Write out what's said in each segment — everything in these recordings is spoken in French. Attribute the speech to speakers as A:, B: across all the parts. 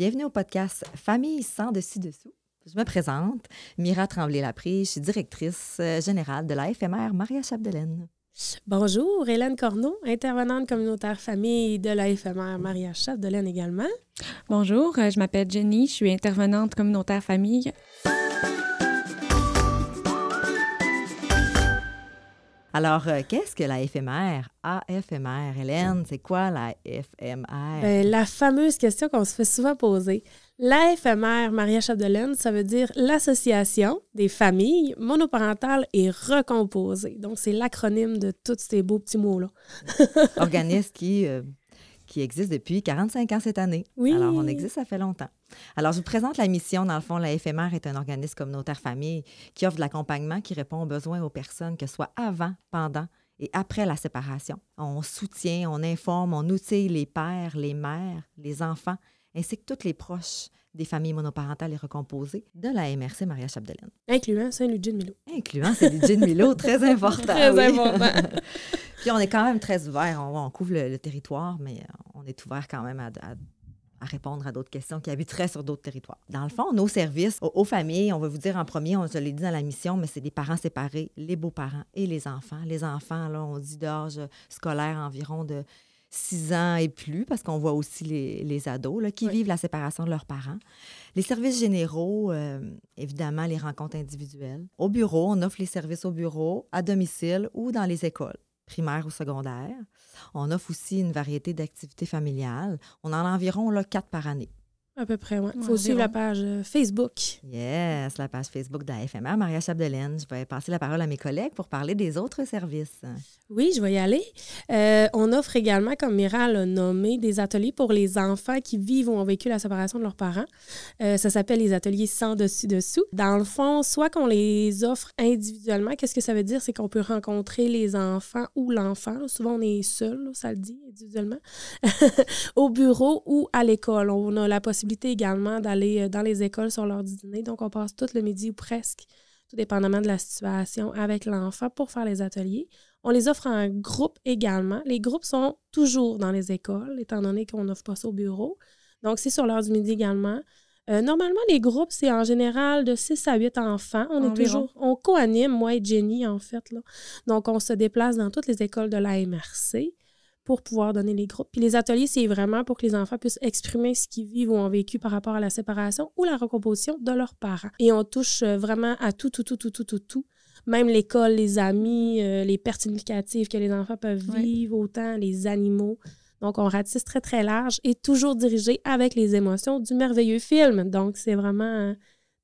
A: Bienvenue au podcast Famille sans dessus-dessous. Je me présente, Mira Tremblay-Laprise, je suis directrice euh, générale de la FMR Maria Chapdelaine.
B: Bonjour, Hélène Corneau, intervenante communautaire famille de la FMR Maria Chapdelaine également.
C: Bonjour, euh, je m'appelle Jenny, je suis intervenante communautaire famille.
A: Alors, euh, qu'est-ce que la FMR? AFMR, Hélène, c'est quoi la FMR?
B: Ben, la fameuse question qu'on se fait souvent poser. La FMR Maria Chapdelaine, ça veut dire l'Association des familles monoparentales et recomposées. Donc, c'est l'acronyme de tous ces beaux petits mots-là.
A: Organisme qui euh, qui existe depuis 45 ans cette année.
B: Oui.
A: Alors, on existe, ça fait longtemps. Alors, je vous présente la mission. Dans le fond, la FMR est un organisme communautaire famille qui offre de l'accompagnement qui répond aux besoins aux personnes, que ce soit avant, pendant et après la séparation. On soutient, on informe, on outille les pères, les mères, les enfants, ainsi que tous les proches des familles monoparentales et recomposées de la MRC Maria Chapdelaine.
B: Incluant Saint-Ludger de Milo.
A: Incluant Saint-Ludger de Milo, très important.
B: Très
A: oui.
B: important.
A: Puis on est quand même très ouvert. On, on couvre le, le, territoire, mais on est ouvert quand même à, à, à répondre à d'autres questions qui habiteraient sur d'autres territoires. Dans le fond, nos services aux, aux, familles, on va vous dire en premier, on se l'a dit dans la mission, mais c'est des parents séparés, les beaux-parents et les enfants. Les enfants, là, on dit d'âge scolaire environ de 6 ans et plus, parce qu'on voit aussi les, les ados là, qui oui. vivent la séparation de leurs parents. Les services généraux, euh, évidemment, les rencontres individuelles. Au bureau, on offre les services au bureau, à domicile ou dans les écoles primaires ou secondaires. On offre aussi une variété d'activités familiales. On en a environ là, quatre par année.
B: À peu près, oui. Il faut ouais, suivre la page euh, Facebook.
A: Yes, la page Facebook de la FMR, Maria Chapdelaine. Je vais passer la parole à mes collègues pour parler des autres services.
B: Oui, je vais y aller. Euh, on offre également, comme Mira l'a nommé, des ateliers pour les enfants qui vivent ou ont vécu la séparation de leurs parents. Euh, ça s'appelle les ateliers sans dessus-dessous. Dans le fond, soit qu'on les offre individuellement, qu'est-ce que ça veut dire? C'est qu'on peut rencontrer les enfants ou l'enfant. Souvent, on est seul, ça le dit, individuellement, au bureau ou à l'école. On a la possibilité également d'aller dans les écoles sur l'heure du dîner. Donc, on passe tout le midi ou presque, tout dépendamment de la situation, avec l'enfant pour faire les ateliers. On les offre en groupe également. Les groupes sont toujours dans les écoles, étant donné qu'on n'offre pas ça au bureau. Donc, c'est sur l'heure du midi également. Euh, normalement, les groupes, c'est en général de 6 à 8 enfants. On est toujours, on co-anime, moi et Jenny, en fait. Là. Donc, on se déplace dans toutes les écoles de la MRC pour pouvoir donner les groupes. Puis les ateliers, c'est vraiment pour que les enfants puissent exprimer ce qu'ils vivent ou ont vécu par rapport à la séparation ou la recomposition de leurs parents. Et on touche vraiment à tout, tout, tout, tout, tout, tout, tout. Même l'école, les amis, euh, les pertes significatives que les enfants peuvent vivre, autant les animaux. Donc, on ratisse très, très large et toujours dirigé avec les émotions du merveilleux film. Donc, c'est vraiment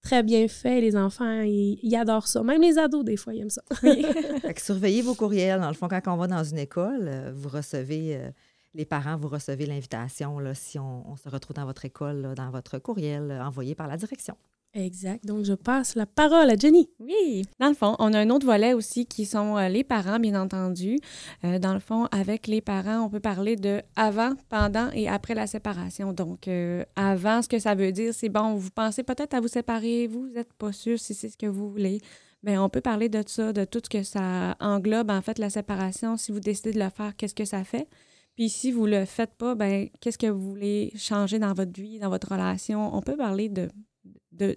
B: très bien fait. Les enfants, ils, ils, adorent ça. Même les ados, des fois, ils aiment ça.
A: Oui. fait que surveillez vos courriels. Dans le fond, quand on va dans une école, euh, vous recevez, euh, les parents, vous recevez l'invitation si on, on, se retrouve dans votre école, là, dans votre courriel euh, envoyé par la direction.
B: Exact. Donc, je passe la parole à Jenny.
C: Oui. Dans le fond, on a un autre volet aussi qui sont euh, les parents, bien entendu. Euh, dans le fond, avec les parents, on peut parler de avant, pendant et après la séparation. Donc, euh, avant, ce que ça veut dire, c'est bon, vous pensez peut-être à vous séparer, vous n'êtes pas sûr si c'est ce que vous voulez. Bien, on peut parler de ça, de tout ce que ça englobe, en fait, la séparation. Si vous décidez de le faire, qu'est-ce que ça fait? Puis si vous ne le faites pas, ben qu'est-ce que vous voulez changer dans votre vie, dans votre relation? On peut parler de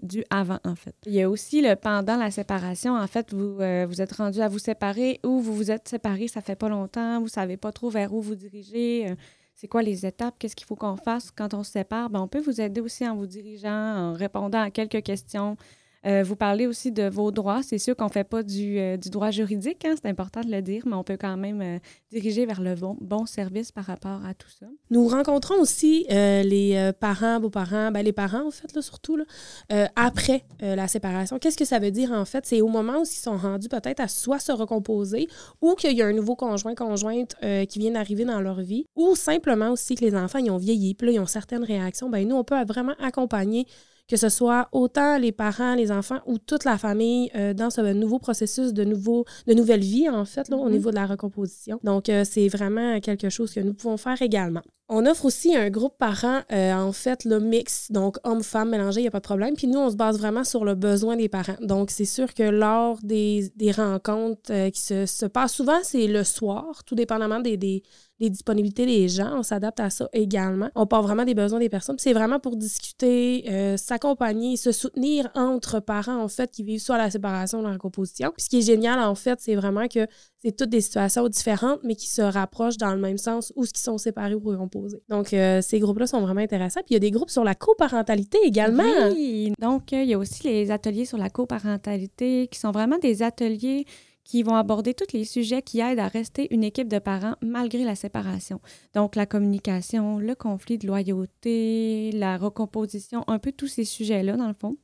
C: du avant, en fait. Il y a aussi le pendant la séparation. En fait, vous, euh, vous êtes rendu à vous séparer ou vous vous êtes séparés, ça fait pas longtemps, vous savez pas trop vers où vous dirigez. Euh, c'est quoi les étapes? Qu'est-ce qu'il faut qu'on fasse quand on se sépare? Ben, on peut vous aider aussi en vous dirigeant, en répondant à quelques questions. Euh, vous parlez aussi de vos droits. C'est sûr qu'on ne fait pas du, euh, droit juridique, hein, c'est important de le dire, mais on peut quand même euh, diriger vers le bon, service par rapport à tout ça.
B: Nous rencontrons aussi les parents, beaux-parents, ben les parents en fait, là, surtout, là, après la séparation. Qu'est-ce que ça veut dire en fait? C'est au moment où ils sont rendus peut-être à soit se recomposer ou qu'il y a un nouveau conjoint, conjointe qui vient d'arriver dans leur vie ou simplement aussi que les enfants ils ont vieilli, puis là, ils ont certaines réactions. Ben, nous, on peut vraiment accompagner que ce soit autant les parents, les enfants ou toute la famille euh, dans ce nouveau processus de, nouveau, de nouvelle vie, en fait, là, mm -hmm. au niveau de la recomposition. Donc, euh, c'est vraiment quelque chose que nous pouvons faire également. On offre aussi un groupe parent, euh, en fait, le mix, donc homme-femme mélangé, il n'y a pas de problème. Puis nous, on se base vraiment sur le besoin des parents. Donc, c'est sûr que lors des, des rencontres qui se, se, passent souvent, c'est le soir, tout dépendamment des, des, les disponibilités des gens, on s'adapte à ça également. On part vraiment des besoins des personnes. C'est vraiment pour discuter, euh, s'accompagner, se soutenir entre parents, en fait, qui vivent soit la séparation ou la recomposition. Ce qui est génial, en fait, c'est vraiment que c'est toutes des situations différentes, mais qui se rapprochent dans le même sens ou ce qui sont séparés ou recomposés. Donc, euh, ces groupes-là sont vraiment intéressants. Puis il y a des groupes sur la coparentalité également.
C: Oui, donc euh, il y a aussi les ateliers sur la coparentalité qui sont vraiment des ateliers qui vont aborder tous les sujets qui aident à rester une équipe de parents malgré la séparation. Donc, la communication, le conflit de loyauté, la recomposition, un peu tous ces sujets-là, dans le fond.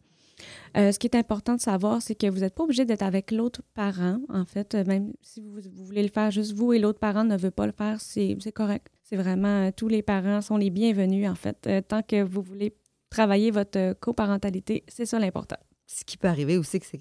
C: Euh, ce qui est important de savoir, c'est que vous n'êtes pas obligé d'être avec l'autre parent, en fait. Même si vous, voulez le faire juste vous et l'autre parent ne veut pas le faire, c'est correct. C'est vraiment, tous les parents sont les bienvenus, en fait. Euh, tant que vous voulez travailler votre coparentalité, c'est ça l'important.
A: Ce qui peut arriver aussi, c'est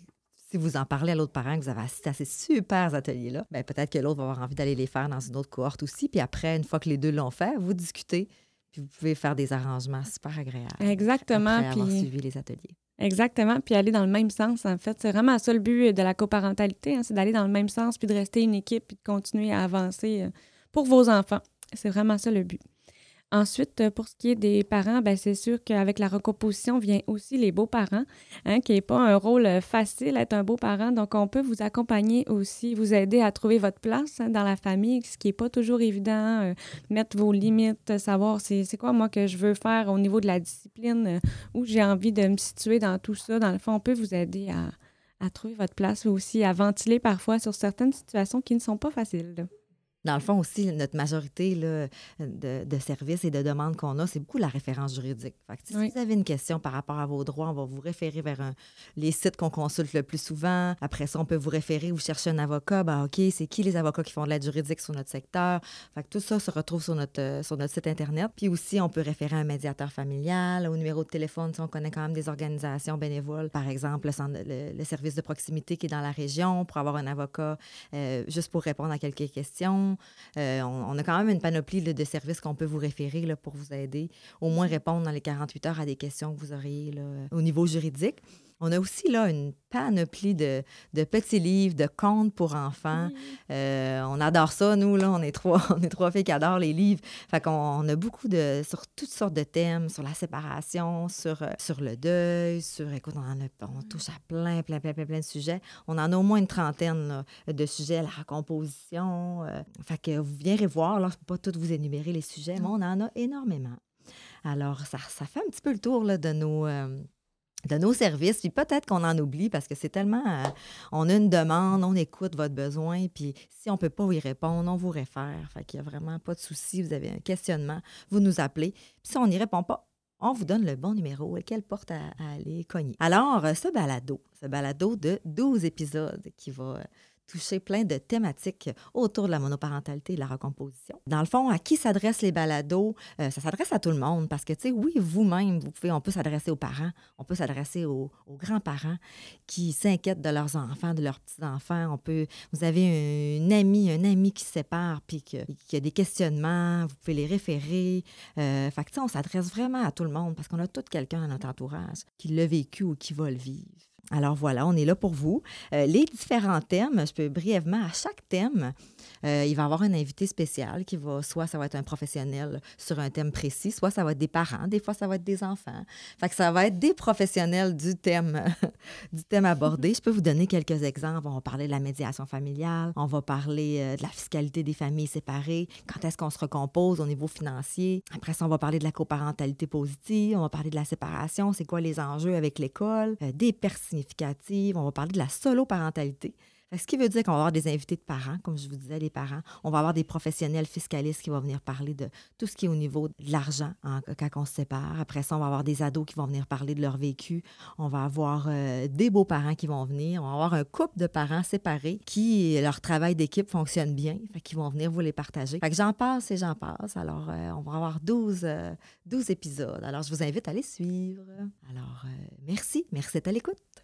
A: si vous en parlez à l'autre parent, que vous avez assisté à ces super ateliers-là, ben peut-être que l'autre va avoir envie d'aller les faire dans une autre cohorte aussi. Puis après, une fois que les deux l'ont fait, vous discutez, puis vous pouvez faire des arrangements super agréables.
C: Exactement.
A: Après avoir suivi les ateliers.
C: Exactement, puis aller dans le même sens, en fait. C'est vraiment ça le but de la coparentalité, hein, c'est d'aller dans le même sens, puis de rester une équipe, puis de continuer à avancer euh, pour vos enfants. C'est vraiment ça le but. Ensuite, euh, pour ce qui est des parents, ben, c'est sûr qu'avec la recomposition vient aussi les beaux-parents, hein, qui n'est pas un rôle euh, facile être un beau-parent. Donc, on peut vous accompagner aussi, vous aider à trouver votre place hein, dans la famille, ce qui n'est pas toujours évident, euh, mettre vos limites, savoir c'est quoi moi que je veux faire au niveau de la discipline, où j'ai envie de me situer dans tout ça. Dans le fond, on peut vous aider à, à trouver votre place, aussi à ventiler parfois sur certaines situations qui ne sont pas faciles
A: dans le fond aussi, notre majorité là, de, services et de demandes qu'on a, c'est beaucoup la référence juridique. si vous avez une question par rapport à vos droits, on va vous référer vers les sites qu'on consulte le plus souvent. Après ça, on peut vous référer, vous cherchez un avocat. Ben, OK, c'est qui les avocats qui font de l'aide juridique sur notre secteur? Fait que tout ça se retrouve sur notre, euh, sur notre site Internet. Puis aussi, on peut référer un médiateur familial, au numéro de téléphone, si on connaît quand même des organisations bénévoles, par exemple le, service de proximité qui est dans la région, pour avoir un avocat euh, juste pour répondre à quelques questions. Euh, on, a quand même une panoplie de services qu'on peut vous référer pour vous aider, au moins répondre dans les 48 heures à des questions que vous auriez au niveau juridique. On a aussi là une panoplie de, petits livres, de contes pour enfants. Euh, on adore ça, nous, là. On est trois, on est trois filles qui adorent les livres. Fait qu'on on a beaucoup de. sur toutes sortes de thèmes, sur la séparation, sur, euh, sur le deuil, sur. Écoute, on, on touche à plein, plein, plein, plein, plein de sujets. On en a au moins une trentaine de sujets, la recomposition. Euh. fait que vous viendrez voir, là, je ne peux pas tous vous énumérer les sujets, mais on en a énormément. Alors, ça, ça fait un petit peu le tour là, de nos de nos services, puis peut-être qu'on en oublie parce que c'est tellement... Euh, on a une demande, on écoute votre besoin, puis si on ne peut pas y répondre, on vous réfère. Fait qu'il n'y a vraiment pas de souci. Vous avez un questionnement, vous nous appelez. Puis si on n'y répond pas, on vous donne le bon numéro et quelle porte à, aller cogner. Alors, euh, ce balado, ce balado de 12 épisodes qui va euh, toucher plein de thématiques autour de la monoparentalité et de la recomposition. Dans le fond, à qui s'adressent les balados? Euh, ça s'adresse à tout le monde parce que, tu sais, oui, vous-même, vous pouvez, on peut s'adresser aux parents, on peut s'adresser aux, grands-parents qui s'inquiètent de leurs enfants, de leurs petits-enfants. On peut, vous avez une amie, un ami qui se sépare puis qui, a des questionnements, vous pouvez les référer. Euh, fait que, tu sais, on s'adresse vraiment à tout le monde parce qu'on a tout quelqu'un dans notre entourage qui l'a vécu ou qui va le vivre. Alors voilà, on est là pour vous. Euh, les différents thèmes, je peux brièvement, à chaque thème, euh, il va y avoir un invité spécial qui va, soit ça va être un professionnel sur un thème précis, soit ça va être des parents, des fois ça va être des enfants. Fait que ça va être des professionnels du thème, du thème abordé. Je peux vous donner quelques exemples. On va parler de la médiation familiale, on va parler euh, de la fiscalité des familles séparées, quand est-ce qu'on se recompose au niveau financier. Après ça, on va parler de la coparentalité positive, on va parler de la séparation, c'est quoi les enjeux avec l'école, des personnes On va parler de la solo-parentalité. Ce qui veut dire qu'on va avoir des invités de parents, comme je vous disais, les parents. On va avoir des professionnels fiscalistes qui vont venir parler de tout ce qui est au niveau de l'argent quand on se sépare. Après ça, on va avoir des ados qui vont venir parler de leur vécu. On va avoir euh, des beaux-parents qui vont venir. On va avoir un couple de parents séparés qui, leur travail d'équipe fonctionne bien, qui vont venir vous les partager. J'en passe et j'en passe. Alors, euh, on va avoir 12, 12 euh, épisodes. Alors, je vous invite à les suivre. Alors, merci. Merci d'être à l'écoute.